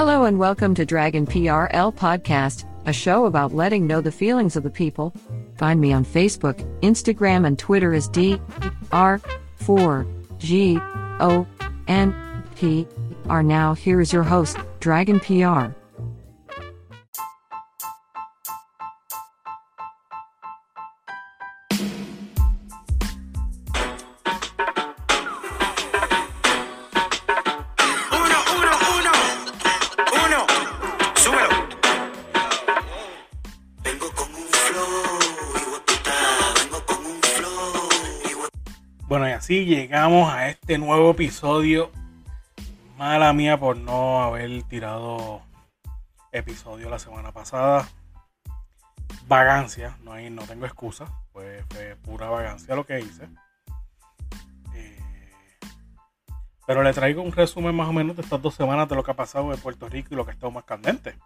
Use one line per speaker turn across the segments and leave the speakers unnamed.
Hello and welcome to Dragon PRL Podcast, a show about letting know the feelings of the people. Find me on Facebook, Instagram, and Twitter as D R 4 G O N P R. Now, here is your host, Dragon PR.
Llegamos a este nuevo episodio. Mala mía por no haber tirado episodio la semana pasada. Vagancia, no, hay, no tengo excusa. Fue, pura vagancia lo que hice. Eh, pero le traigo un resumen más o menos de estas dos semanas de lo que ha pasado en Puerto Rico y lo que ha estado más candente.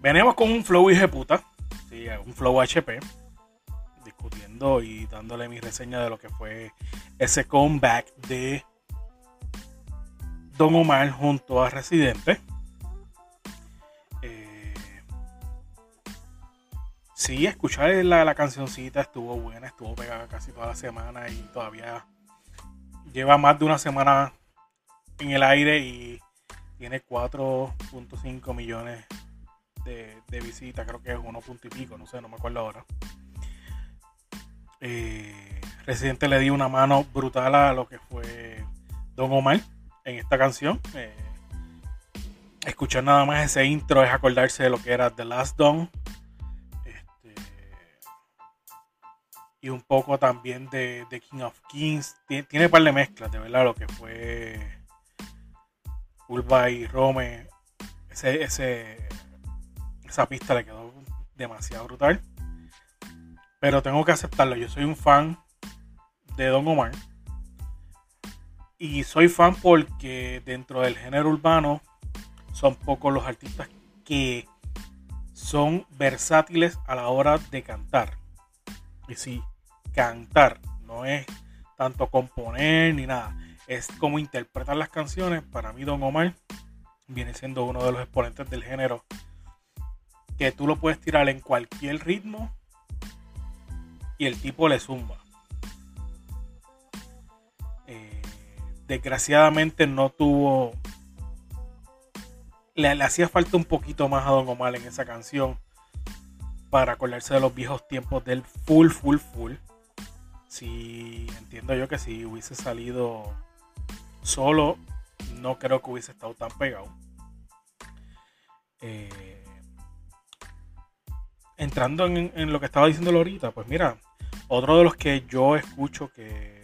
Venimos con un flow puta. Sí, un flow HP y dándole mi reseña de lo que fue ese comeback de Don Omar junto a Residente. Eh, sí, escuchar la, la cancioncita estuvo buena, estuvo pegada casi toda la semana y todavía lleva más de una semana en el aire y tiene 4.5 millones de, de visitas, creo que es uno punto y pico, no sé, no me acuerdo ahora. Eh, le dio una mano brutal a lo que fue Don Omar en esta canción. Eh, escuchar nada más ese intro es acordarse de lo que era The Last Don. Este, y un poco también de, de King of Kings. Tiene, tiene un par de mezclas, de verdad, lo que fue Ulva y Rome. Ese, ese, esa pista le quedó demasiado brutal. Pero tengo que aceptarlo. Yo soy un fan de Don Omar. Y soy fan porque dentro del género urbano son pocos los artistas que son versátiles a la hora de cantar. Y sí, cantar no es tanto componer ni nada. Es como interpretar las canciones. Para mí Don Omar viene siendo uno de los exponentes del género que tú lo puedes tirar en cualquier ritmo y el tipo le zumba. Eh, desgraciadamente no tuvo. Le, hacía falta un poquito más a Don Omar en esa canción para acordarse de los viejos tiempos del full, full, full. Si entiendo yo que si hubiese salido solo, no creo que hubiese estado tan pegado. Eh, entrando en, en, lo que estaba diciendo ahorita, pues mira, otro de los que yo escucho que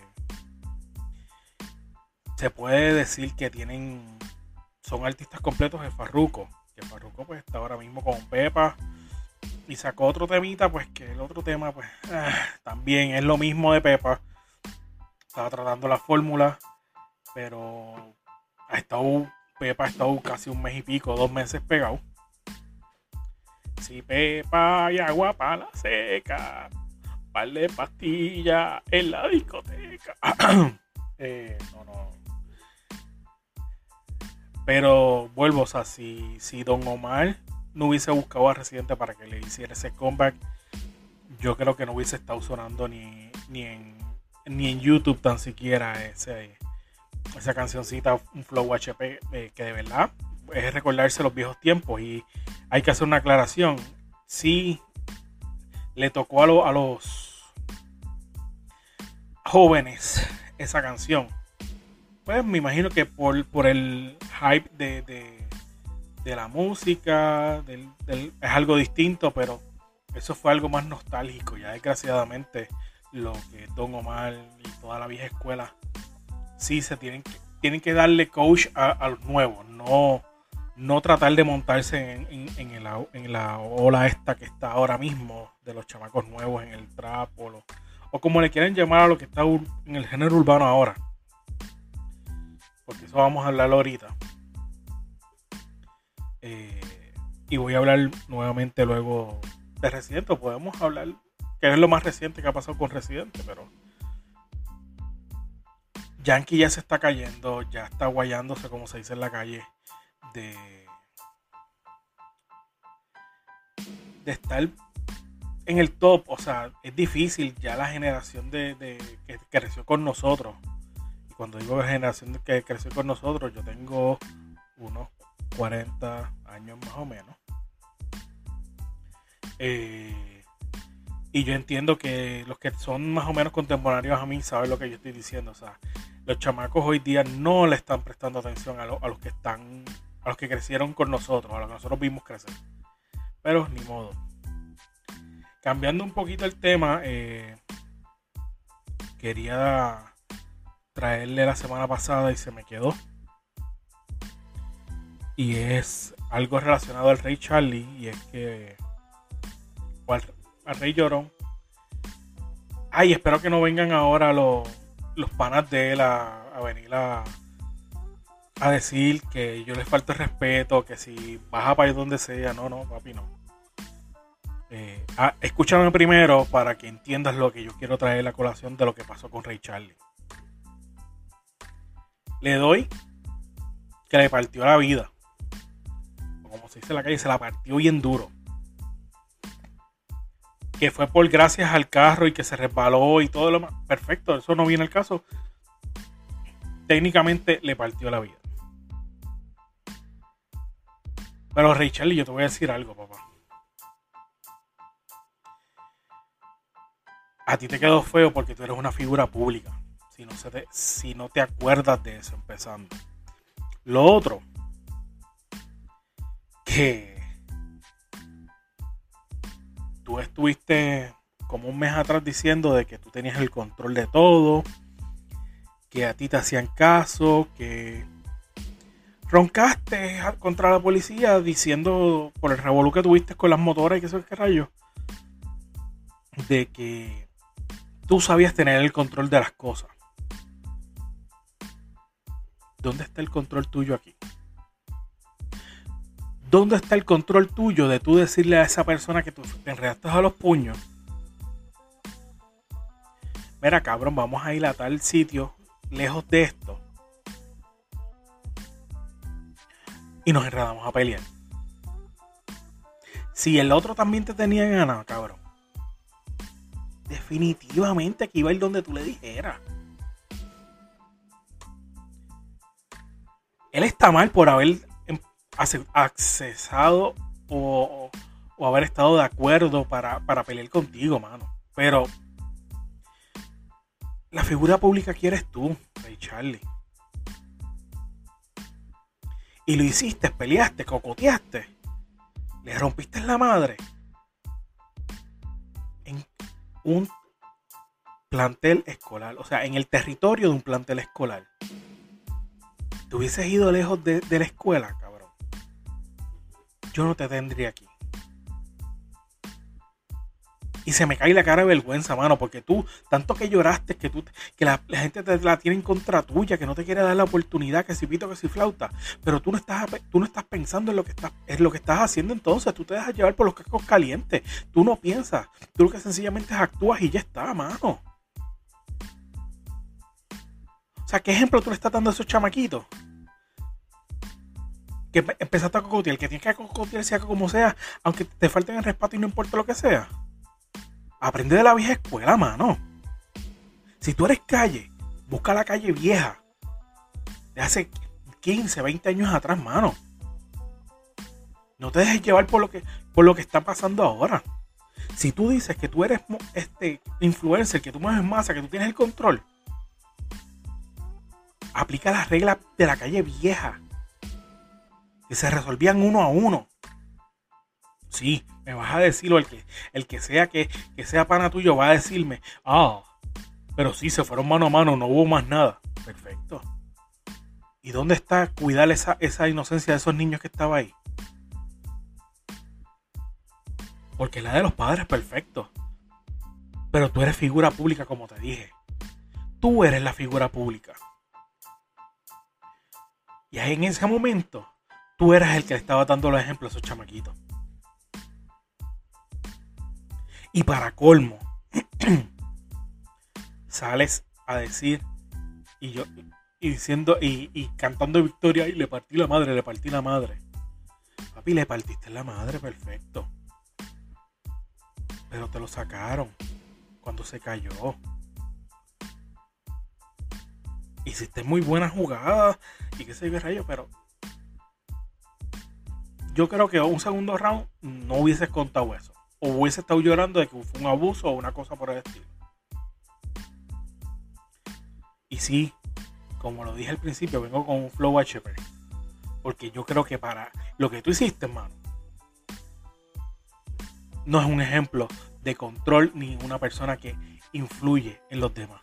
se puede decir que tienen son artistas completos es Farruko. Que Farruko pues está ahora mismo con Pepa y sacó otro temita, pues que el otro tema pues ah, también es lo mismo de Pepa. Estaba tratando la fórmula, pero ha estado Pepa ha estado casi un mes y pico, dos meses pegado. Si Pepa y agua para la seca par de pastillas en la discoteca. eh, no, no. Pero vuelvo, o sea, si, si Don Omar no hubiese buscado a Residente para que le hiciera ese comeback, yo creo que no hubiese estado sonando ni, ni, en, ni en YouTube tan siquiera ese, esa cancioncita, un flow HP, eh, que de verdad es recordarse los viejos tiempos. Y hay que hacer una aclaración. Sí, le tocó a, lo, a los jóvenes esa canción. Pues me imagino que por, por el hype de, de, de la música, es algo distinto, pero eso fue algo más nostálgico. Ya desgraciadamente lo que Don Omar y toda la vieja escuela sí se tienen que, tienen que darle coach a, los nuevos, no, no tratar de montarse en, en- au- en la ola esta que está ahora mismo de los chamacos nuevos en el trap o, lo- o como le quieren llamar a lo que está en el género urbano ahora. Porque eso vamos a hablar ahorita. Eh, y voy a hablar nuevamente luego de Residente. Podemos hablar, que es lo más reciente que ha pasado con Residente, pero Yankee ya se está cayendo, ya está guayándose, como se dice en la calle, de, de estar en el top. O sea, es difícil ya la generación de, de- que creció con nosotros. Y cuando digo generación que creció con nosotros, yo tengo unos 40 años más o menos. Eh, y yo entiendo que los que son más o menos contemporáneos a mí saben lo que yo estoy diciendo. O sea, los chamacos hoy día no le están prestando atención a, lo- a los que están, a los que crecieron con nosotros, a los que nosotros vimos crecer. Pero ni modo. Cambiando un poquito el tema, eh, quería traerle la semana pasada y se me quedó. Y es algo relacionado al Rey Charlie. Y es que. O al, Rey Llorón. Ay, espero que no vengan ahora los, los panas de él a, venir a, a decir que yo les falto respeto, que si vas a país donde sea, no, no, papi, no. Eh, ah, escúchame primero para que entiendas lo que yo quiero traer la colación de lo que pasó con Ray Charlie. Le doy que le partió la vida. Como se dice en la calle, se la partió bien duro. Que fue por gracias al carro y que se resbaló y todo lo más. Perfecto, eso no viene al caso. Técnicamente le partió la vida. Pero Ray Charlie, yo te voy a decir algo, papá. A ti te quedó feo porque tú eres una figura pública. Si no, te, si no te acuerdas de eso empezando. Lo otro, que tú estuviste como un mes atrás diciendo de que tú tenías el control de todo, que a ti te hacían caso, que roncaste contra la policía diciendo por el revolú que tuviste con las motoras y que eso qué rayos, de que tú sabías tener el control de las cosas. ¿Dónde está el control tuyo aquí? ¿Dónde está el control tuyo de tú decirle a esa persona que tú te enredaste a los puños? Mira, cabrón, vamos a ir a tal sitio lejos de esto. Y nos enredamos a pelear. Si el otro también te tenía ganas, cabrón. Definitivamente que iba a ir donde tú le dijeras. Él está mal por haber em- accesado o, o- o haber estado de acuerdo para, para pelear contigo, mano. Pero la figura pública que eres tú, Ray Charlie. Y lo hiciste, peleaste, cocoteaste. Le rompiste la madre. Un plantel escolar. O sea, en el territorio de un plantel escolar. Te hubieses ido lejos de, de la escuela, cabrón. Yo no te tendría aquí. Y se me cae la cara de vergüenza, mano, porque tú, tanto que lloraste, que tú, que la, gente te la tiene en contra tuya, que no te quiere dar la oportunidad, que si pito, que si flauta, pero tú no estás, tú no estás pensando en lo que estás, en lo que estás haciendo entonces, tú te dejas llevar por los cascos calientes, tú no piensas, tú lo que sencillamente actúas y ya está, mano. O sea, ¿qué ejemplo tú le estás dando a esos chamaquitos? Que empe- empezaste a cocotear, que tienes que cocotear sea como sea, aunque te falten el respeto y no importa lo que sea. Aprende de la vieja escuela, mano. Si tú eres calle, busca la calle vieja. De hace 15, 20 años atrás, mano. No te dejes llevar por lo que, por lo que está pasando ahora. Si tú dices que tú eres este influencer, que tú mueves masa, que tú tienes el control, aplica las reglas de la calle vieja. Que se resolvían uno a uno. Sí, me vas a decirlo, el que, el que sea que, que sea pana tuyo va a decirme, ah, pero sí, se fueron mano a mano, no hubo más nada. Perfecto. ¿Y dónde está cuidar esa, esa inocencia de esos niños que estaba ahí? Porque la de los padres perfecto. Pero tú eres figura pública, como te dije. Tú eres la figura pública. Y ahí en ese momento, tú eras el que le estaba dando los ejemplos a esos chamaquitos. Y para colmo, sales a decir, y yo, y diciendo, y, cantando victoria, y le partí la madre, le partí la madre. Papi, le partiste la madre, perfecto. Pero te lo sacaron cuando se cayó. Hiciste muy buena jugada y qué sé yo, rayo, pero yo creo que un segundo round no hubieses contado eso. O hubiese estado llorando de que fue un abuso o una cosa por el estilo. Y sí, como lo dije al principio, vengo con un flow HP. Porque yo creo que para lo que tú hiciste, hermano, no es un ejemplo de control ni una persona que influye en los demás.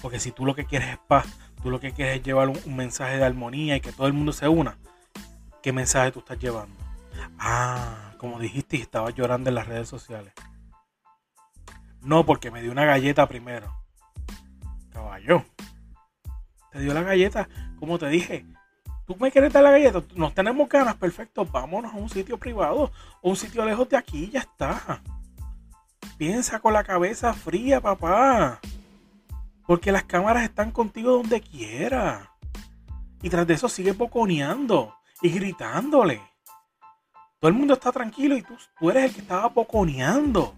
Porque si tú lo que quieres es paz, tú lo que quieres es llevar un, un mensaje de armonía y que todo el mundo se una, ¿qué mensaje tú estás llevando? Ah, como dijiste, y estabas llorando en las redes sociales. No, porque me dio una galleta primero. Caballo. Te dio la galleta, como te dije. Tú me quieres dar la galleta, nos tenemos ganas, perfecto. Vámonos a un sitio privado o un sitio lejos de aquí, ya está. Piensa con la cabeza fría, papá. Porque las cámaras están contigo donde quiera. Y tras de eso sigue boconeando y gritándole. Todo el mundo está tranquilo y tú, tú eres el que estaba boconeando.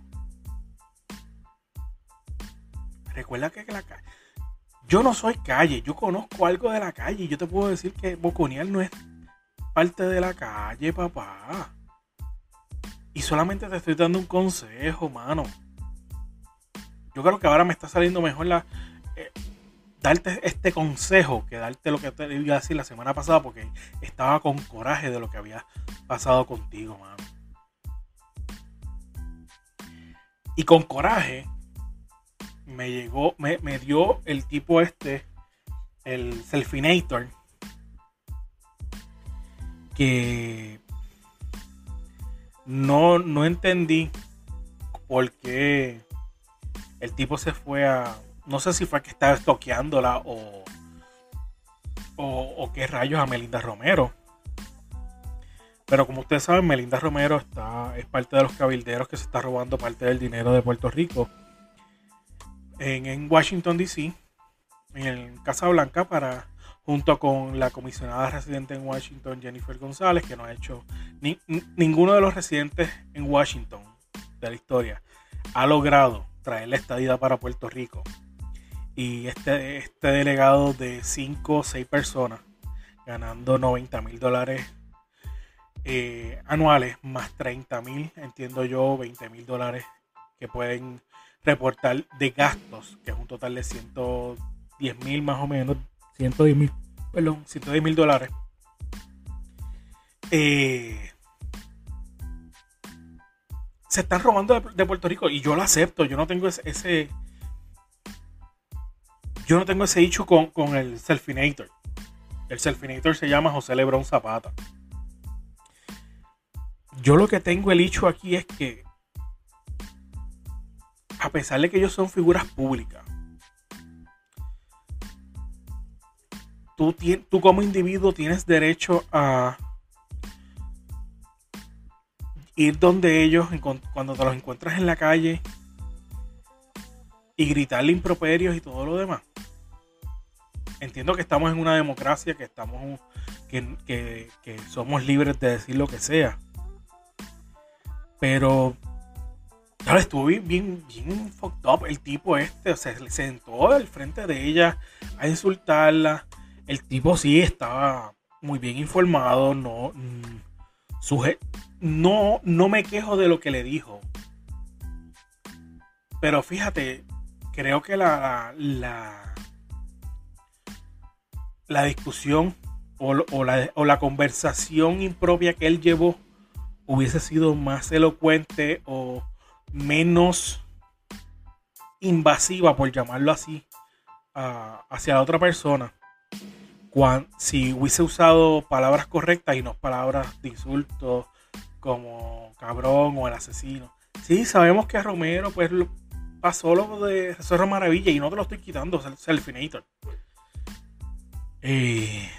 Recuerda que la calle. Yo no soy calle, yo conozco algo de la calle y yo te puedo decir que boconear no es parte de la calle, papá. Y solamente te estoy dando un consejo, mano. Yo creo que ahora me está saliendo mejor la, eh, darte este consejo que darte lo que te iba a decir la semana pasada porque estaba con coraje de lo que había pasado contigo, mano. Y con coraje me llegó, me, me dio el tipo este, el Selfinator, que no, no entendí por qué el tipo se fue a. No sé si fue que estaba estoqueándola o, o, qué rayos a Melinda Romero. Pero como ustedes saben, Melinda Romero está, es parte de los cabilderos que se está robando parte del dinero de Puerto Rico en, en Washington, D.C., en Casa Blanca, para, junto con la comisionada residente en Washington, Jennifer González, que no ha hecho ni, ninguno de los residentes en Washington de la historia ha logrado traer la estadía para Puerto Rico. Y este, este delegado de 5 o 6 personas, ganando 90 mil dólares eh, anuales, más 30 mil, entiendo yo, 20 mil dólares que pueden reportar de gastos, que es un total de 110 mil más o menos, 110 mil, perdón, 110 mil dólares. Eh, se están robando de, de, Puerto Rico y yo lo acepto, yo no tengo ese, ese yo no tengo ese hecho con, con el Selfinator. El Selfinator se llama José Lebrón Zapata. Yo lo que tengo el hecho aquí es que a pesar de que ellos son figuras públicas, tú, tú como individuo tienes derecho a ir donde ellos cuando te los encuentras en la calle y gritarle improperios y todo lo demás. Entiendo que estamos en una democracia, que estamos que, que, somos libres de decir lo que sea. Pero Claro, estuvo bien, bien, bien fucked up el tipo este. O sea, se sentó al frente de ella a insultarla. El tipo sí estaba muy bien informado. No, suje no, no me quejo de lo que le dijo. Pero fíjate, creo que la, la, la discusión o, la, o la conversación impropia que él llevó hubiese sido más elocuente o menos invasiva, por llamarlo así, hacia la otra persona. cuan- si hubiese usado palabras correctas y no palabras de insulto como cabrón o el asesino. Sí, sabemos que a Romero pues pasó lo de Zorro Maravilla y no te lo estoy quitando, Sel- Selfinator. Eh,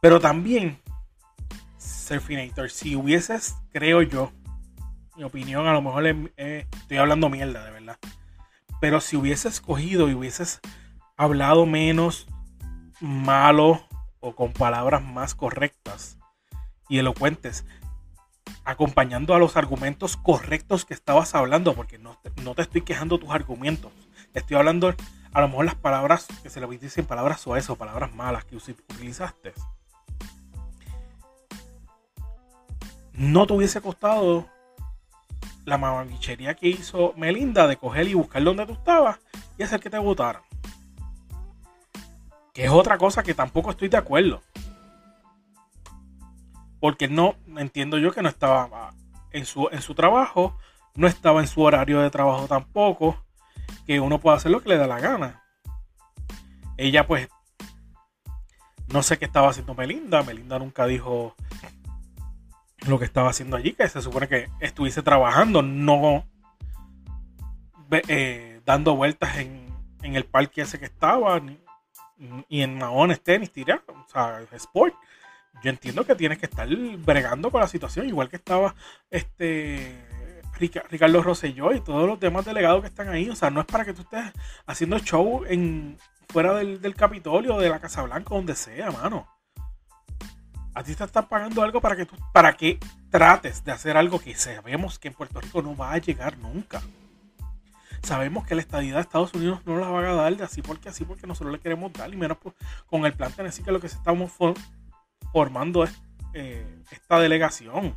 pero también, Selfinator, si hubieses, creo yo, mi opinión, a lo mejor eh, estoy hablando mierda, de verdad. Pero si hubieses cogido y hubieses hablado menos malo o con palabras más correctas y elocuentes, acompañando a los argumentos correctos que estabas hablando, porque no te, no te estoy quejando tus argumentos, estoy hablando a lo mejor las palabras que se le dicen palabras suaves o palabras malas que utilizaste. No te hubiese costado la mamabichería que hizo Melinda de coger y buscar donde tú estabas y hacer que te votaran. Que es otra cosa que tampoco estoy de acuerdo. Porque no entiendo yo que no estaba ah, en su, en su trabajo, no estaba en su horario de trabajo tampoco, que uno puede hacer lo que le da la gana. Ella pues no sé qué estaba haciendo Melinda, Melinda nunca dijo lo que estaba haciendo allí, que se supone que estuviese trabajando, no eh, dando vueltas en, en el parque ese que estaba, ni- y en maones, tenis, tirar, o sea, sport. Yo entiendo que tienes que estar bregando con la situación, igual que estaba este Ricardo Rosselló y todos los demás delegados que están ahí. O sea, no es para que tú estés haciendo show en fuera del, del Capitolio, de la Casa Blanca, donde sea, mano. A ti te están pagando algo para que tú, para que trates de hacer algo que sabemos que en Puerto Rico no va a llegar nunca. Sabemos que la estadidad de Estados Unidos no la va a dar de así porque así porque nosotros le queremos dar y menos con el plan Tennessee que lo que se estamos for- formando es eh, esta delegación.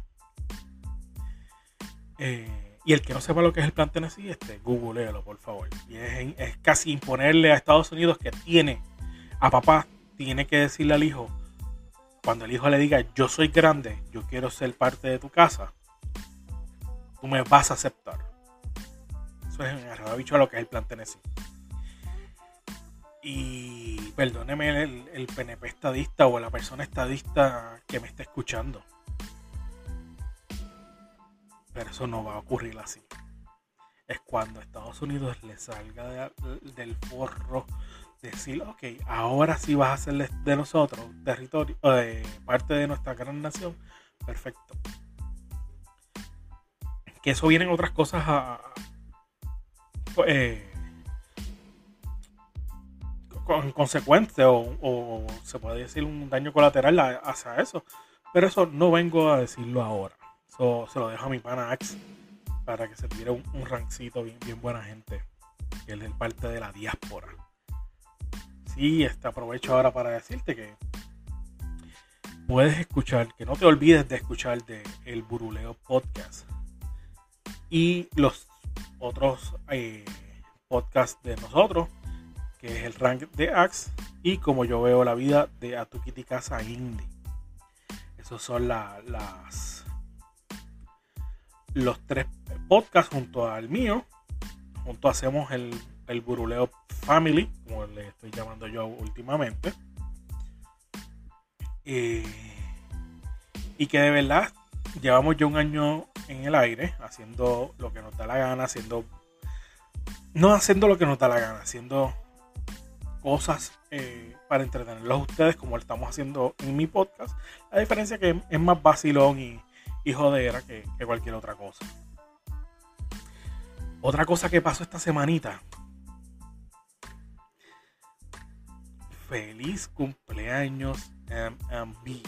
Eh, y el que no sepa lo que es el plan Tennessee, este, googleelo, por favor. Y es, es casi imponerle a Estados Unidos que tiene, a papá, tiene que decirle al hijo, cuando el hijo le diga, yo soy grande, yo quiero ser parte de tu casa, tú me vas a aceptar. Eso es en bicho lo que es el plan Tennessee. Y perdóneme el, el PNP estadista o la persona estadista que me está escuchando. Pero eso no va a ocurrir así. Es cuando a Estados Unidos le salga de- del forro decir, ok, ahora sí vas a ser de- nosotros, territorio, parte de nuestra gran nación. Perfecto. Que eso vienen otras cosas a, eh, con consecuente o, se puede decir un daño colateral a- hacia eso. Pero eso no vengo a decirlo ahora. Eso se lo dejo a mi pana Axe para que se tire un, un rancito bien, bien buena gente. Que él es parte de la diáspora. Sí, este, aprovecho ahora para decirte que puedes escuchar, que no te olvides de escuchar de El Buruleo Podcast y los otros eh, podcasts de nosotros, que es el rank de Axe y como yo veo la vida de Atukiti Casa Indie. Esos son la- las los tres podcasts junto al mío. Junto hacemos el, el Buruleo Family, como le estoy llamando yo últimamente. Eh, y que de verdad llevamos ya un año en el aire haciendo lo que nos da la gana, haciendo no haciendo lo que nos da la gana, haciendo cosas eh, para entretenerlos a ustedes como lo estamos haciendo en mi podcast. La diferencia es que es más vacilón y, y jodera que, que cualquier otra cosa. Otra cosa que pasó esta semanita. Feliz cumpleaños MMB.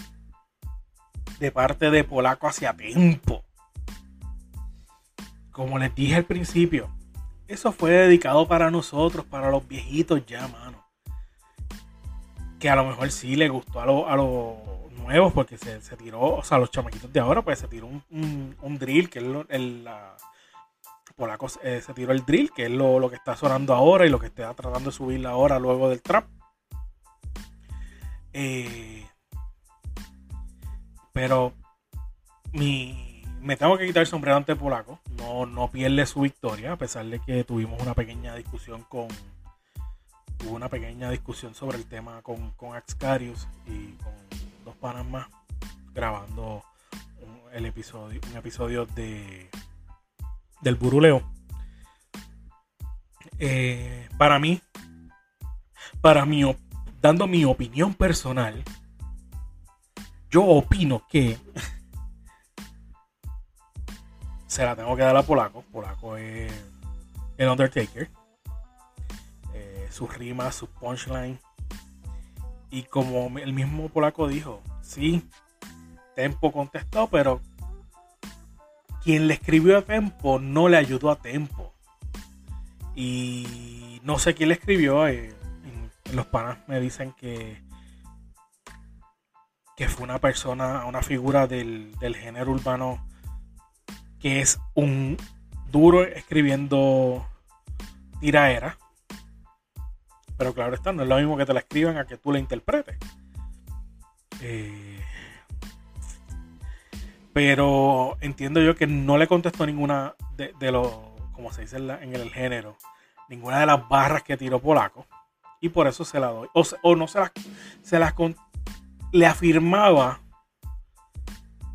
De parte de Polaco hacia tiempo. Como les dije al principio, eso fue dedicado para nosotros, para los viejitos ya, mano. Que a lo mejor sí le gustó a los a los nuevos, porque se, se tiró, o sea, los chamaquitos de ahora, pues se tiró un, un- drill, que es el, la, polaco eh, se tiró el drill, que es lo, lo que está sonando ahora y lo que está tratando de subir ahora luego del trap. Eh, pero mi, me tengo que quitar el sombrero ante Polaco. No, no pierde su victoria, a pesar de que tuvimos una pequeña discusión con, tuve una pequeña discusión sobre el tema con, con Axcarius y con dos panas más grabando el episodio, un episodio de del buruleo. Eh, para mí, para mí, dando mi opinión personal, yo opino que se la tengo que dar a Polaco. Polaco es el Undertaker. Eh, sus rimas, sus punchline. Y como el mismo Polaco dijo, sí, Tempo contestó, pero quien le escribió a Tempo no le ayudó a Tempo. Y no sé quién le escribió. eh, los panas me dicen que que fue una persona, una figura del, del género urbano que es un duro escribiendo tiraera. Pero claro está, no es lo mismo que te la escriban a que tú la interpretes. Eh, pero entiendo yo que no le contestó ninguna de, de los, como se dice en, el género, ninguna de las barras que tiró Polaco. Y por eso se la doy. O, o no se las, se las con- le afirmaba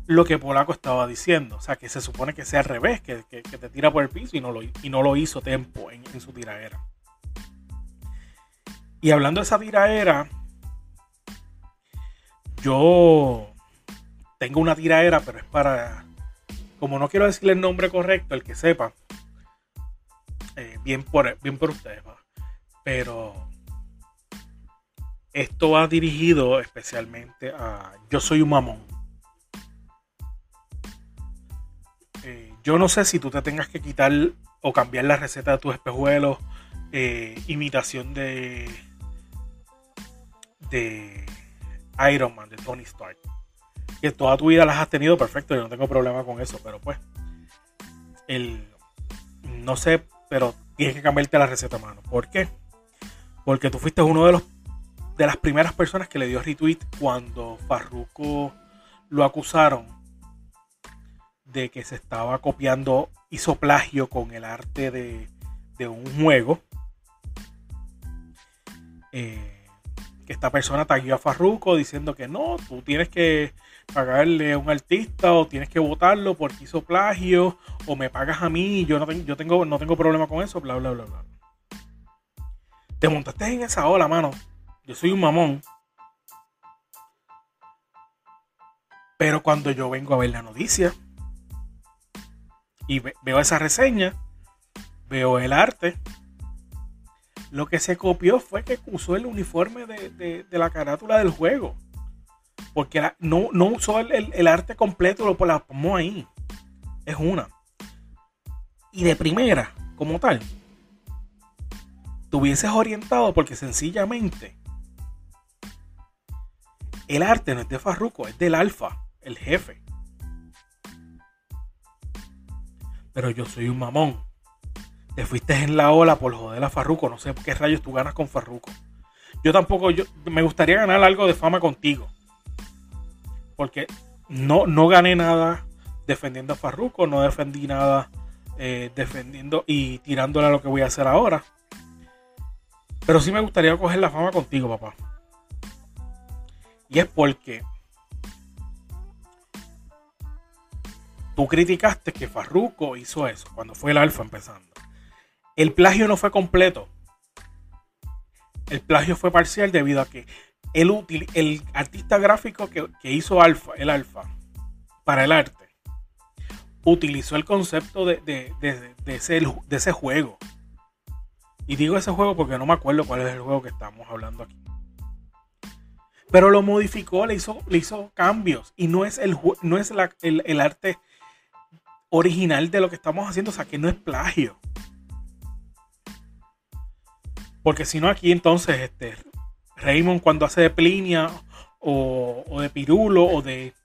lo que Polaco estaba diciendo. O sea, que se supone que sea al revés, que, que- te tira por el piso y no lo, y no lo hizo Tempo en, en su tiraera. Y hablando de esa tiraera, yo tengo una tiraera, pero es para. Como no quiero decirle el nombre correcto, el que sepa. eh, bien, por, bien por ustedes, ¿va? pero esto va dirigido especialmente a Yo soy un mamón. Eh, yo no sé si tú te tengas que quitar o cambiar la receta de tus espejuelos, eh, imitación de de Iron Man, de Tony Stark. Que toda tu vida las has tenido perfecto, yo no tengo problema con eso, pero pues el no sé, pero tienes que cambiarte la receta, mano. ¿Por qué? Porque tú fuiste uno de los de las primeras personas que le dio retweet cuando Farruko lo acusaron de que se estaba copiando, hizo plagio con el arte de, de un juego. Eh, que esta persona taguió a Farruko diciendo que no, tú tienes que pagarle a un artista o tienes que votarlo porque hizo plagio o me pagas a mí, yo no, ten- yo tengo, no tengo problema con eso, bla, bla, bla, bla. Te montaste en esa ola, mano. Yo soy un mamón. Pero cuando yo vengo a ver la noticia y ve- veo esa reseña, veo el arte, lo que se copió fue que usó el uniforme de, de- la carátula del juego. Porque no, no usó el, el- arte completo, lo la pongo ahí. Es una. Y de primera, como tal, te hubieses orientado porque sencillamente el arte no es de Farruko, es del Alfa, el jefe. Pero yo soy un mamón. Te fuiste en la ola por joder a Farruko. No sé qué rayos tú ganas con Farruko. Yo tampoco, yo me gustaría ganar algo de fama contigo. Porque no, no gané nada defendiendo a Farruko, no defendí nada eh, defendiendo y tirándole a lo que voy a hacer ahora. Pero sí me gustaría coger la fama contigo, papá. Y es porque tú criticaste que Farruko hizo eso cuando fue el alfa empezando. El plagio no fue completo. El plagio fue parcial debido a que el, artista gráfico que, hizo alfa, el alfa, para el arte, utilizó el concepto de, ese, juego. Y digo ese juego porque no me acuerdo cuál es el juego que estamos hablando aquí. Pero lo modificó, le hizo, le hizo cambios. Y no es, el, no es el arte original de lo que estamos haciendo. O sea, que no es plagio. Porque si no, aquí entonces, este, Raymond cuando hace de Plinia o, de Pirulo o de...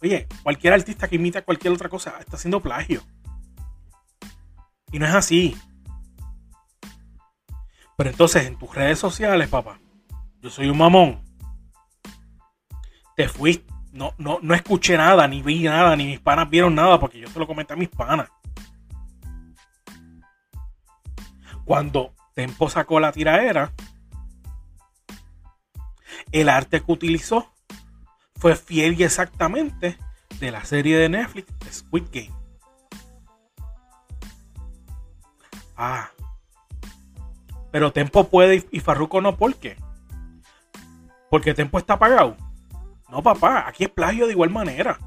Oye, cualquier artista que imita cualquier otra cosa está haciendo plagio. Y no es así. Pero entonces en tus redes sociales, papá, yo soy un mamón. Te fuiste. No, no, no escuché nada, ni vi nada, ni mis panas vieron nada, porque yo te lo comenté a mis panas. Cuando Tempo sacó la tiraera. El arte que utilizó fue fiel y exactamente de la serie de Netflix Squid Game. Ah. Pero Tempo puede y Farruko no, ¿por qué? Porque Tempo está pagado. No, papá, aquí es plagio de igual manera.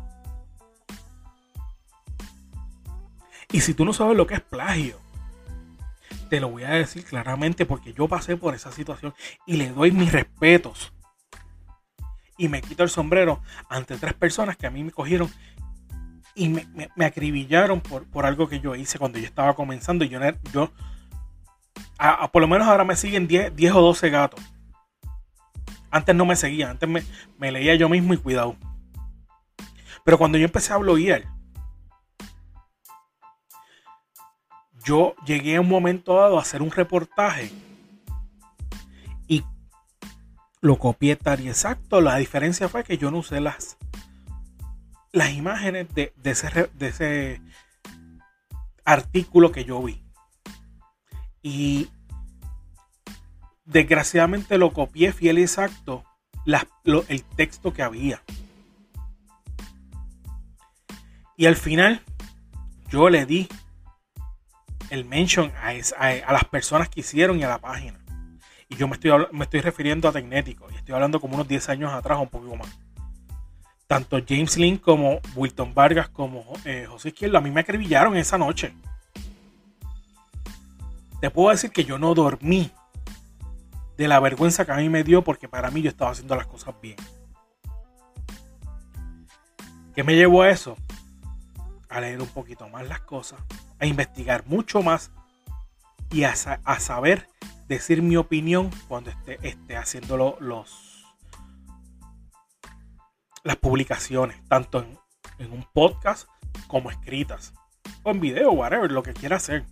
Y si tú no sabes lo que es plagio, te lo voy a decir claramente porque yo pasé por esa situación y le doy mis respetos. Y me quito el sombrero ante tres personas que a mí me cogieron y me, me- acribillaron por, por algo que yo hice cuando yo estaba comenzando. Y yo, yo a- a- por lo menos ahora me siguen 10, 10 o 12 gatos. Antes no me seguían, antes me, me leía yo mismo y cuidado. Pero cuando yo empecé a bloguear, yo llegué a un momento dado a hacer un reportaje y lo copié tal y exacto. La diferencia fue que yo no usé las, las imágenes de, de ese, de ese artículo que yo vi. Y desgraciadamente lo copié fiel y exacto el texto que había. Y al final yo le di el mention a, es- a- las personas que hicieron y a la página. Y yo me estoy, me estoy refiriendo a Tecnético. Y estoy hablando como unos 10 años atrás o un poco más. Tanto James Lynn como Wilton Vargas como eh, José Izquierdo a mí me acribillaron esa noche. Te puedo decir que yo no dormí de la vergüenza que a mí me dio porque para mí yo estaba haciendo las cosas bien. ¿Qué me llevó a eso? A leer un poquito más las cosas, a investigar mucho más y a, sa- a saber decir mi opinión cuando esté, esté haciendo lo- los, las publicaciones, tanto en, en un podcast como escritas, o en video, whatever, lo que quiera hacer.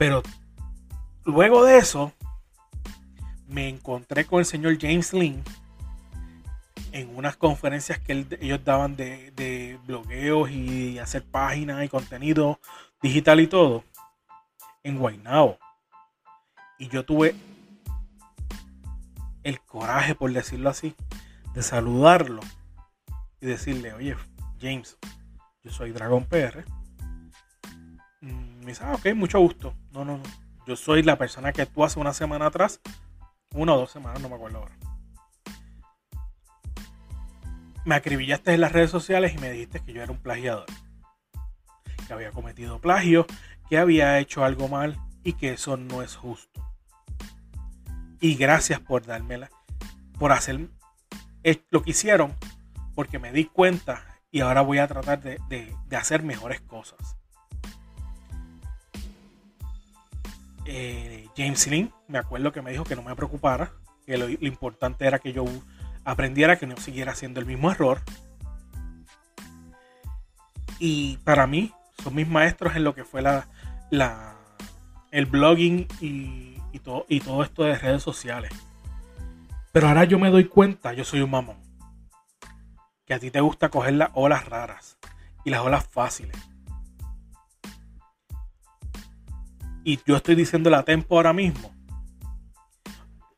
Pero luego de eso, me encontré con el señor James Lynn en unas conferencias que ellos daban de, de blogueos y hacer páginas y contenido digital y todo en Guaynabo. Y yo tuve el coraje, por decirlo así, de saludarlo y decirle, oye, James, yo soy Dragon PR. Mm, Me dice, ah, ok, mucho gusto. No, no, no. Yo soy la persona que tú hace una semana atrás, una o dos semanas, no me acuerdo ahora. Me acribillaste en las redes sociales y me dijiste que yo era un plagiador. Que había cometido plagio, que había hecho algo mal y que eso no es justo. Y gracias por dármela, por hacer lo que hicieron, porque me di cuenta y ahora voy a tratar de, hacer mejores cosas. Eh, James Lynn, me acuerdo que me dijo que no me preocupara, que lo importante era que yo aprendiera que no siguiera haciendo el mismo error. Y para mí, son mis maestros en lo que fue la, la- el blogging y, y todo, y todo esto de redes sociales. Pero ahora yo me doy cuenta, yo soy un mamón. Que a ti te gusta coger las olas raras y las olas fáciles. Y yo estoy diciendo a tempo ahora mismo.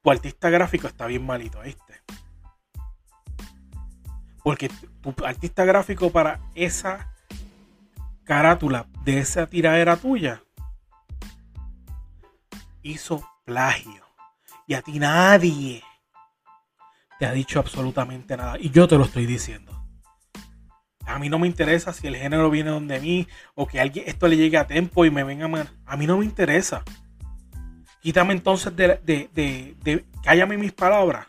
Tu artista gráfico está bien malito. Porque tu artista gráfico para esa carátula de esa tiradera tuya hizo plagio. Y a ti nadie te ha dicho absolutamente nada. Y yo te lo estoy diciendo. A mí no me interesa si el género viene donde mí o que alguien esto le llegue a tiempo y me venga a... A mí no me interesa. Quítame entonces de, de, de, de cállame mis palabras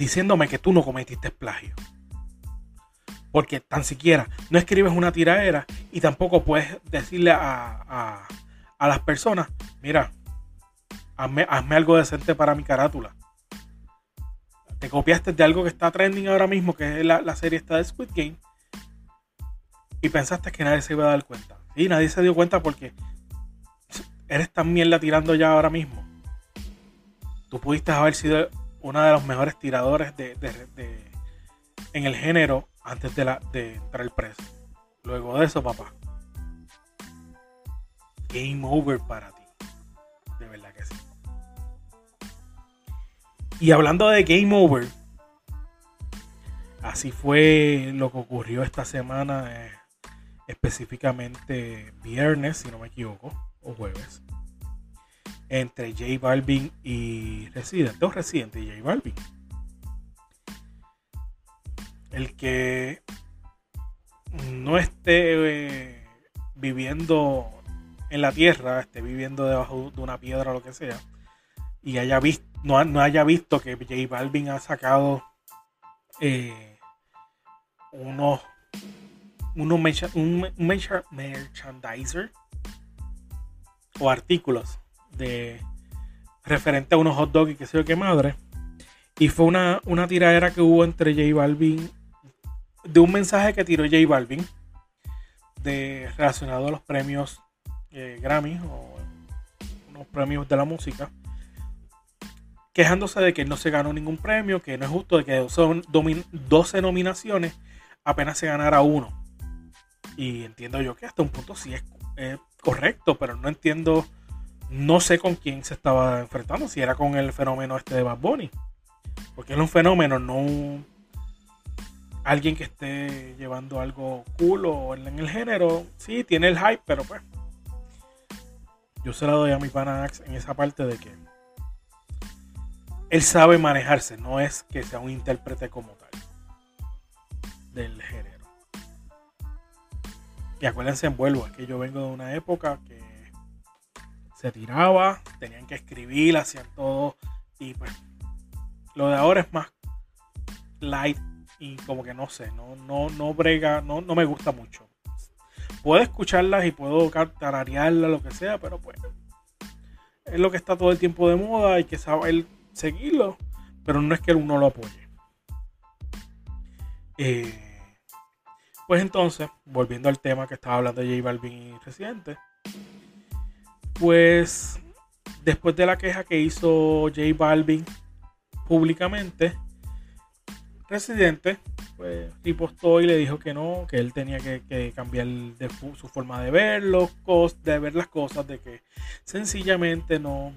diciéndome que tú no cometiste plagio. Porque tan siquiera no escribes una tiradera y tampoco puedes decirle a, a, a las personas, mira, hazme, hazme algo decente para mi carátula. Te copiaste de algo que está trending ahora mismo, que es la, la serie esta de Squid Game, y pensaste que nadie se iba a dar cuenta. Sí, nadie se dio cuenta porque eres tan mierda tirando ya ahora mismo. Tú pudiste haber sido uno de los mejores tiradores de, de- de- en el género antes de, la, de entrar preso. Luego de eso, papá, game over para ti. De verdad que sí. Y hablando de game over, así fue lo que ocurrió esta semana, eh, específicamente viernes, si no me equivoco, o jueves, entre J Balvin y Residente, o Residente y J Balvin. El que no esté eh, viviendo en la tierra, esté viviendo debajo de una piedra o lo que sea, y haya visto, no, no haya visto que J Balvin ha sacado eh, unos, unos un, un mercha- merchandiser o artículos de referente a unos hot dogs y qué sé yo qué madre. Y fue una, una tiradera que hubo entre J Balvin, de un mensaje que tiró J Balvin, de, relacionado a los premios eh, Grammy o unos premios de la música, quejándose de que no se ganó ningún premio, que no es justo de que son domin- 12 nominaciones apenas se ganara uno. Y entiendo yo que hasta un punto sí es eh, correcto, pero no entiendo, no sé con quién se estaba enfrentando, si era con el fenómeno este de Bad Bunny. Porque es un fenómeno, no alguien que esté llevando algo cool o en el género. Sí, tiene el hype, pero pues. Yo se la doy a mi pana en esa parte de que él sabe manejarse, no es que sea un intérprete como tal del género. Y acuérdense en vuelvo, es que yo vengo de una época que se tiraba, tenían que escribir, hacían todo y pues lo de ahora es más light y como que no sé, no, no, no brega, no, no me gusta mucho. Puedo escucharlas y puedo tararearlas, lo que sea, pero pues es lo que está todo el tiempo de moda, hay que saber seguirlo, pero no es que uno lo apoye. Eh, pues entonces, volviendo al tema que estaba hablando de J Balvin y Residente, pues después de la queja que hizo J Balvin públicamente, Residente pues ripostó y le dijo que no, que él tenía que, que cambiar de su forma de ver los cos- de ver las cosas, de que sencillamente no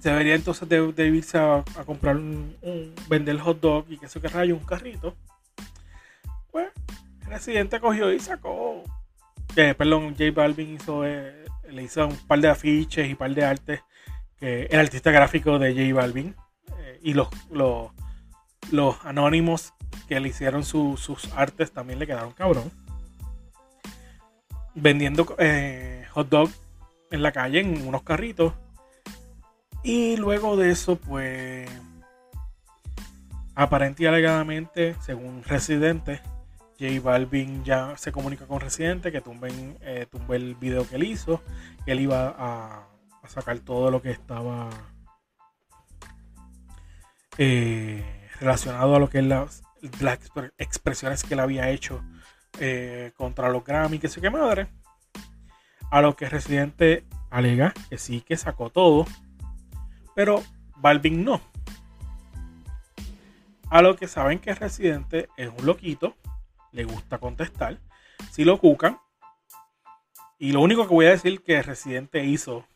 se debería entonces de, de irse a, a comprar un, un- vender hot dog y que eso que rayo un carrito. Pues Residente cogió y sacó eh, perdón, J Balvin hizo eh, le hizo un par de afiches y un par de artes que el artista gráfico de J Balvin eh, y los, los, los anónimos que le hicieron su- sus artes también le quedaron cabrón. Vendiendo eh, hot dog en la calle en unos carritos. Y luego de eso, pues, aparente y alegadamente, según Residente, J Balvin ya se comunica con Residente que tumben, eh, tumbe el video que él hizo, que él iba a, sacar todo lo que estaba eh, relacionado a lo que es las, las expre- expresiones que él había hecho eh, contra los Grammy, que sé qué madre. A lo que Residente alega que sí que sacó todo, pero Balvin no. A lo que saben que Residente es un loquito, le gusta contestar. Si lo cucan. Y lo único que voy a decir que Residente hizo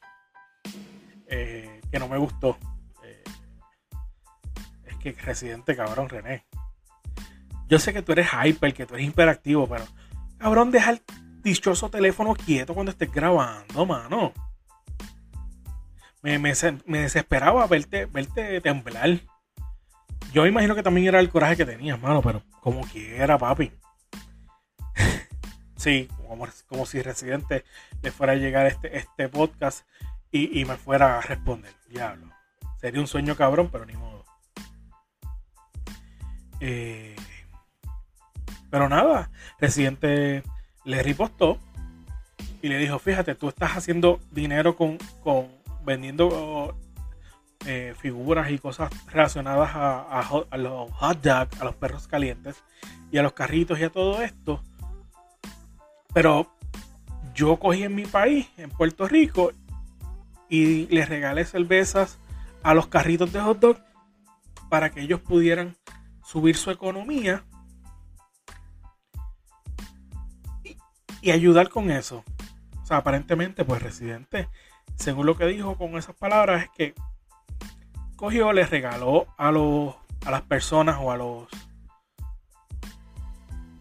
eh, que no me gustó eh, es que Residente, cabrón, René. Yo sé que tú eres hyper, que tú eres hiperactivo, pero cabrón, deja el dichoso teléfono quieto cuando estés grabando, mano. Me, me, se- me desesperaba verte, verte temblar. Yo imagino que también era el coraje que tenías, mano, pero como quiera, papi. Sí, como, como si Residente le fuera a llegar este, este podcast y, y me fuera a responder. Diablo. Sería un sueño cabrón, pero ni modo. Eh, pero nada, Residente le ripostó y le dijo, fíjate, tú estás haciendo dinero con, con vendiendo eh, figuras y cosas relacionadas a, a a los hot dogs, a los perros calientes y a los carritos y a todo esto. Pero yo cogí en mi país, en Puerto Rico, y les regalé cervezas a los carritos de hot dog para que ellos pudieran subir su economía. Y, ayudar con eso. O sea, aparentemente, pues Residente, según lo que dijo con esas palabras, es que cogió, le regaló a los a las personas o a los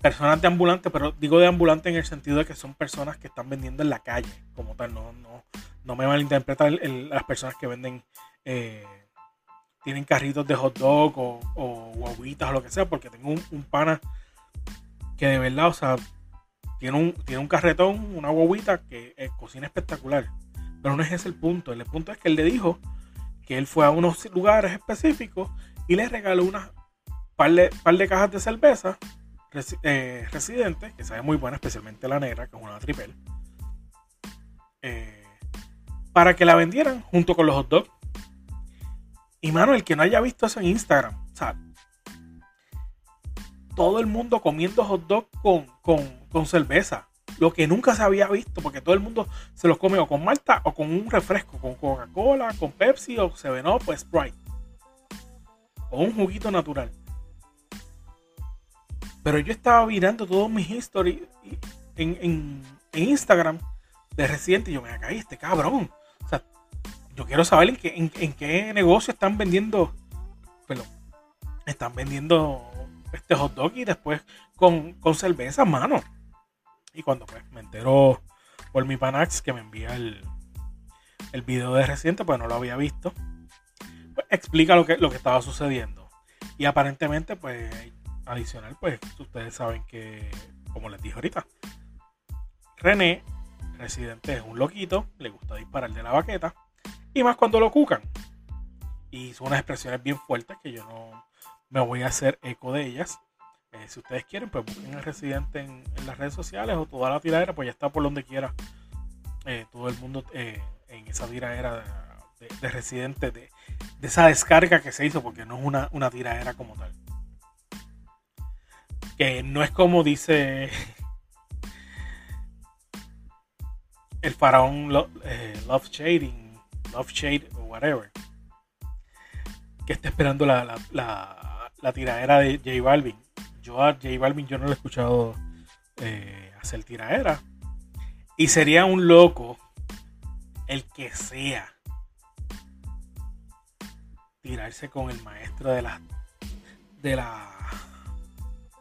personas de ambulante, pero digo de ambulante en el sentido de que son personas que están vendiendo en la calle, como tal, no, no, no me malinterpretan las personas que venden, eh, tienen carritos de hot dog o, o guaguitas o lo que sea, porque tengo un, pana que de verdad, o sea, tiene un, tiene un carretón, una guaguita que eh, cocina espectacular. Pero no es ese el punto. El punto es que él le dijo que él fue a unos lugares específicos y le regaló unas par de, par de cajas de cerveza eh, residente, que sabe muy buena, especialmente la negra, que es una triple, eh, para que la vendieran junto con los hot dogs. Y mano, el que no haya visto eso en Instagram, todo el mundo comiendo hot dog con, con, con cerveza. Lo que nunca se había visto, porque todo el mundo se los come o con malta o con un refresco, con Coca-Cola, con Pepsi o 7-Up o Sprite. O un juguito natural. Pero yo estaba mirando todos mis historias en, en- en Instagram de Residente y yo me caí, este cabrón. O sea, yo quiero saber en qué, en, qué negocio están vendiendo. Perdón. Están vendiendo este hot dog y después con, con cerveza, mano. Y cuando pues me entero por mi panax que me envía el, el video de Residente, pues no lo había visto. Pues, explica lo que, lo que estaba sucediendo. Y aparentemente, pues, adicional, pues, ustedes saben que, como les dije ahorita, René, Residente es un loquito, le gusta disparar de la baqueta, y más cuando lo cucan. Y hizo unas expresiones bien fuertes que yo no me voy a hacer eco de ellas. Eh, si ustedes quieren, pues busquen al Residente en, las redes sociales o toda la tiradera, pues ya está por donde quiera. Eh, todo el mundo eh, en esa tiradera de, de- de Residente, de, de esa descarga que se hizo, porque no es una, una tiradera como tal. Que no es como dice el faraón Lo- eh, Love Shading, Love Shade o whatever, que está esperando la, la tiradera de J Balvin. Yo a J Balvin yo no lo he escuchado eh, hacer tiradera. Y sería un loco el que sea tirarse con el maestro de la de la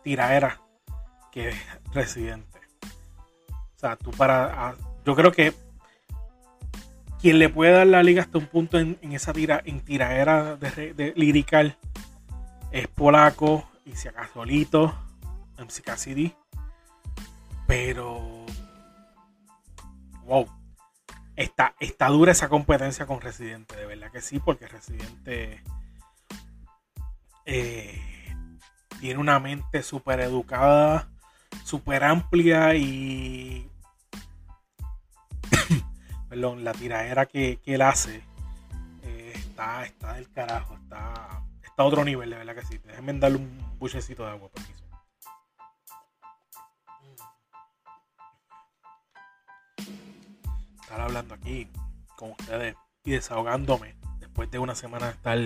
tiradera que es residente. O sea, tú para. yo creo que quien le puede dar la liga hasta un punto en, en esa tira, en tiraera de, de lirical es Polaco y si acaso Lito, MC Cassidy. Pero. Wow. Está, está dura esa competencia con Residente, de verdad que sí, porque Residente eh, tiene una mente súper educada, súper amplia y. Perdón, la tiradera que, que él hace eh, está, está del carajo, está, está a otro nivel, de verdad que sí. Déjenme darle un buchecito de agua, permiso. Estar hablando aquí con ustedes y desahogándome después de una semana de estar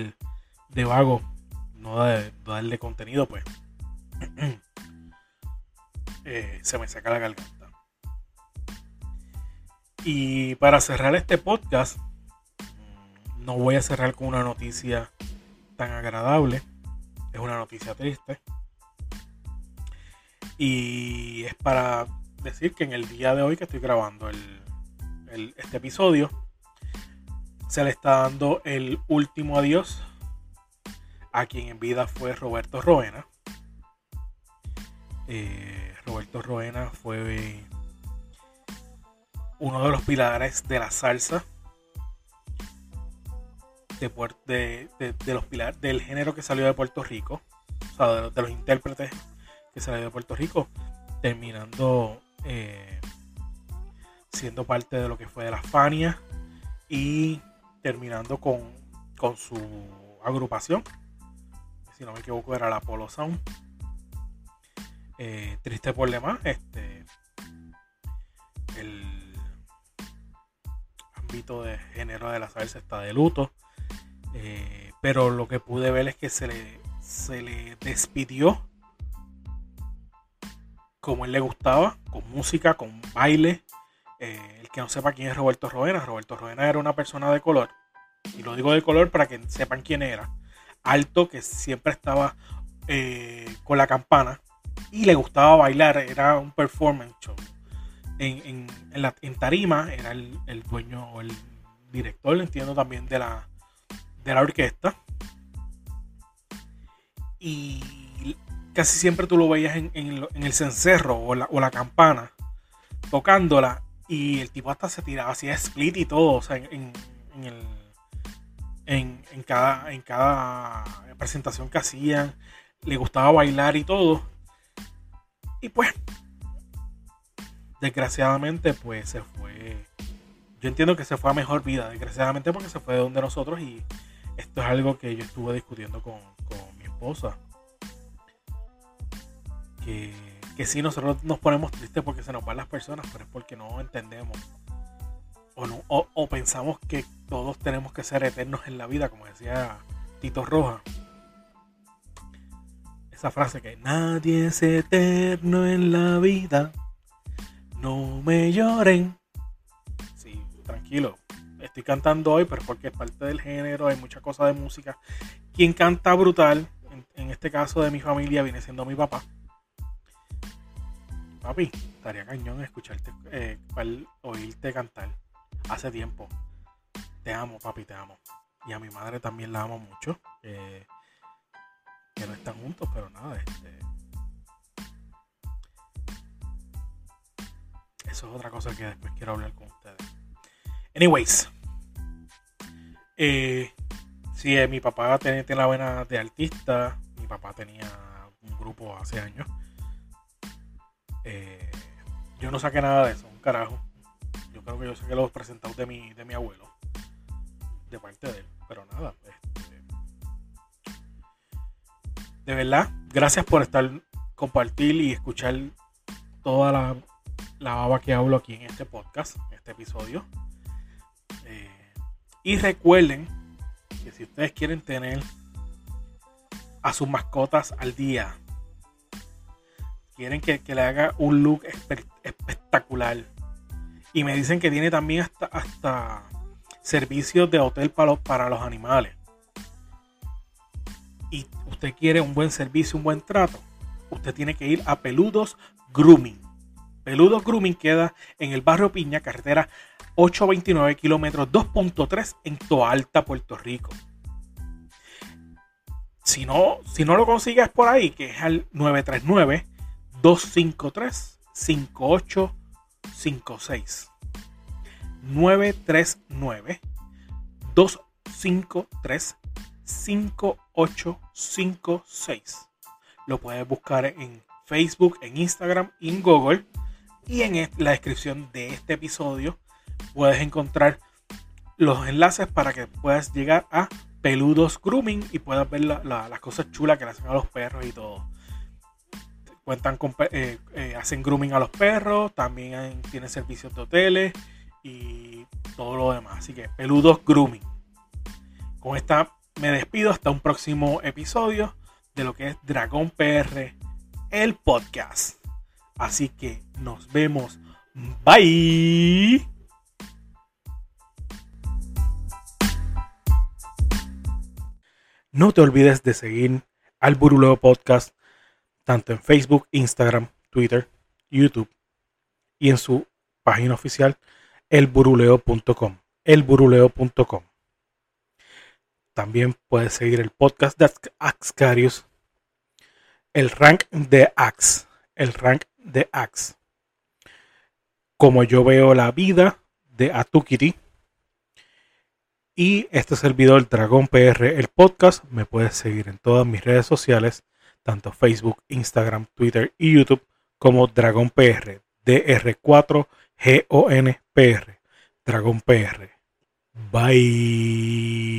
de vago, no darle contenido, pues eh, se me saca la garganta. Y para cerrar este podcast, mm, no voy a cerrar con una noticia tan agradable. Es una noticia triste. Y es para decir que en el día de hoy que estoy grabando el, el- este episodio, se le está dando el último adiós a quien en vida fue Roberto Roena. Eh, Roberto Roena fue uno de los pilares de la salsa de, de- de- los pilares del género que salió de Puerto Rico, o sea, de, los- de los intérpretes que salió de Puerto Rico, terminando eh, siendo parte de lo que fue de la Fania y terminando con, con su agrupación, si no me equivoco era la Polo Sound. Eh, triste por demás, este el ámbito de género de la salsa está de luto. eh, pero lo que pude ver es que se le, se le despidió como él le gustaba, con música, con baile. Eh, el que no sepa quién es Roberto Roena, Roberto Roena era una persona de color, y lo digo de color para que sepan quién era. Alto, que siempre estaba eh, con la campana y le gustaba bailar, era un performance show. En, en, en, la, en tarima era el, el, dueño o el director, entiendo también, de la, de la orquesta. Y casi siempre tú lo veías en, en, el cencerro o la, o la, campana tocándola y el tipo hasta se tiraba, hacía split y todo, o sea, en, el, en, cada, en cada presentación que hacían, le gustaba bailar y todo. Y pues, desgraciadamente, pues se fue. Yo entiendo que se fue a mejor vida, desgraciadamente porque se fue de donde nosotros y esto es algo que yo estuve discutiendo con, con mi esposa. Que, que sí, nosotros nos ponemos tristes porque se nos van las personas, pero es porque no entendemos. O, no, o, o pensamos que todos tenemos que ser eternos en la vida, como decía Tito Roja. Esa frase que nadie es eterno en la vida. No me lloren. Sí, tranquilo. Estoy cantando hoy, pero porque es parte del género, hay muchas cosas de música. Quien canta brutal, en, este caso de mi familia, viene siendo mi papá papi, estaría cañón escucharte, eh, oírte cantar hace tiempo. Te amo, papi, te amo. Y a mi madre también la amo mucho. Eh, que no están juntos, pero nada, este. Eso es otra cosa que después quiero hablar con ustedes. Anyways. Eh, sí, mi papá tiene la vena de artista. Mi papá tenía un grupo hace años eh, yo no saqué nada de eso, un carajo. Yo creo que yo saqué los presentados de mi, de mi abuelo, de parte de él, pero nada. Este, de verdad, gracias por estar, compartir y escuchar toda la, la baba que hablo aquí en este podcast, en este episodio. Eh, y recuerden que si ustedes quieren tener a sus mascotas al día, quieren que, que le haga un look espe espectacular. Y me dicen que tiene también hasta, hasta servicios de hotel para los, para los animales. Y usted quiere un buen servicio, un buen trato. Usted tiene que ir a Peludos Grooming. Peludos Grooming queda en el barrio Piña, carretera 829 kilómetros 2.3 en Toalta, Puerto Rico. Si no, si no lo consigues por ahí, que es al 939 253-5856. 939-253-5856. Lo puedes buscar en Facebook, en Instagram y en Google. Y en la descripción de este episodio puedes encontrar los enlaces para que puedas llegar a Peludos Grooming y puedas ver la, las cosas chulas que le hacen a los perros y todo cuentan con, eh, eh, hacen grooming a los perros, también tienen servicios de hoteles y todo lo demás. Así que peludos grooming. Con esta me despido hasta un próximo episodio de lo que es Dragón PR, el podcast. Así que nos vemos. Bye. No te olvides de seguir al Buruleo Podcast tanto en Facebook, Instagram, Twitter, YouTube y en su página oficial elburuleo.com. Elburuleo.com. También puedes seguir el podcast de Axcarius, el rank de Ax, el rank de Ax. Como yo veo la vida de Atukiri. Y este servidor Dragón PR, el podcast, me puedes seguir en todas mis redes sociales tanto Facebook, Instagram, Twitter y YouTube como Dragon PR, DR4GONPR, Dragon PR. Bye.